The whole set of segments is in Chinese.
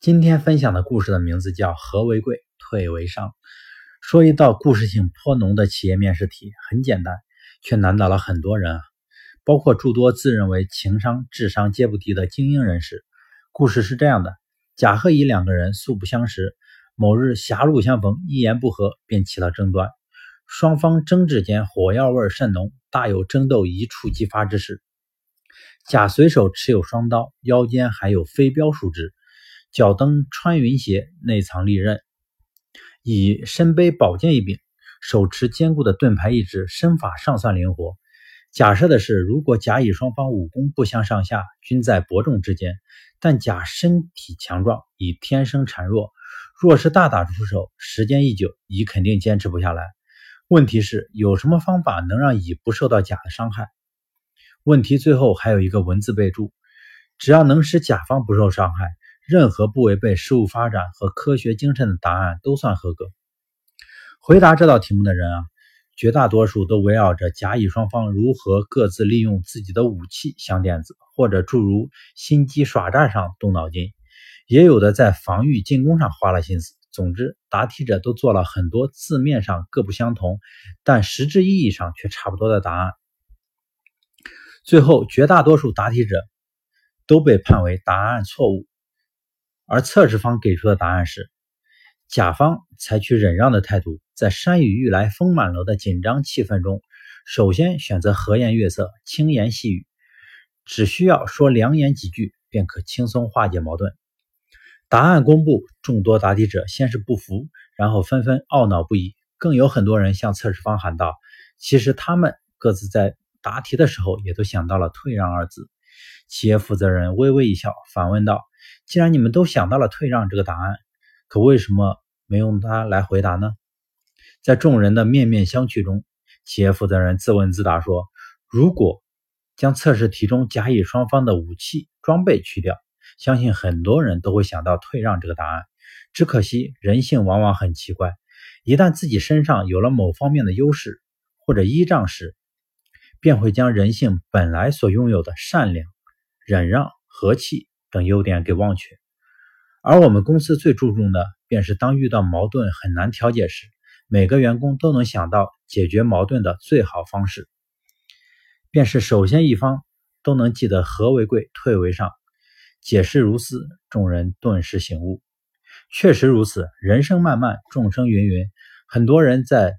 今天分享的故事的名字叫“和为贵，退为上”。说一道故事性颇浓的企业面试题，很简单，却难倒了很多人啊，包括诸多自认为情商、智商皆不低的精英人士。故事是这样的：甲和乙两个人素不相识，某日狭路相逢，一言不合便起了争端，双方争执间火药味甚浓，大有争斗一触即发之势。甲随手持有双刀，腰间还有飞镖树枝。脚蹬穿云鞋，内藏利刃；乙身背宝剑一柄，手持坚固的盾牌一支，身法尚算灵活。假设的是，如果甲乙双方武功不相上下，均在伯仲之间，但甲身体强壮，乙天生孱弱，若是大打出手，时间一久，乙肯定坚持不下来。问题是，有什么方法能让乙不受到甲的伤害？问题最后还有一个文字备注：只要能使甲方不受伤害。任何不违背事物发展和科学精神的答案都算合格。回答这道题目的人啊，绝大多数都围绕着甲乙双方如何各自利用自己的武器相电子，或者诸如心机耍诈上动脑筋，也有的在防御进攻上花了心思。总之，答题者都做了很多字面上各不相同，但实质意义上却差不多的答案。最后，绝大多数答题者都被判为答案错误。而测试方给出的答案是：甲方采取忍让的态度，在山雨欲来风满楼的紧张气氛中，首先选择和颜悦色、轻言细语，只需要说良言几句，便可轻松化解矛盾。答案公布，众多答题者先是不服，然后纷纷懊恼不已，更有很多人向测试方喊道：“其实他们各自在答题的时候，也都想到了‘退让’二字。”企业负责人微微一笑，反问道。既然你们都想到了退让这个答案，可为什么没用它来回答呢？在众人的面面相觑中，企业负责人自问自答说：“如果将测试题中甲乙双方的武器装备去掉，相信很多人都会想到退让这个答案。只可惜人性往往很奇怪，一旦自己身上有了某方面的优势或者依仗时，便会将人性本来所拥有的善良、忍让、和气。”等优点给忘却，而我们公司最注重的，便是当遇到矛盾很难调解时，每个员工都能想到解决矛盾的最好方式，便是首先一方都能记得和为贵，退为上。解释如斯，众人顿时醒悟，确实如此。人生漫漫，众生芸芸，很多人在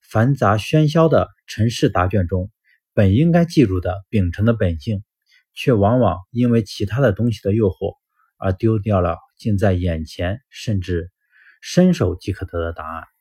繁杂喧嚣的尘世答卷中，本应该记住的秉承的本性。却往往因为其他的东西的诱惑而丢掉了近在眼前甚至伸手即可得的答案。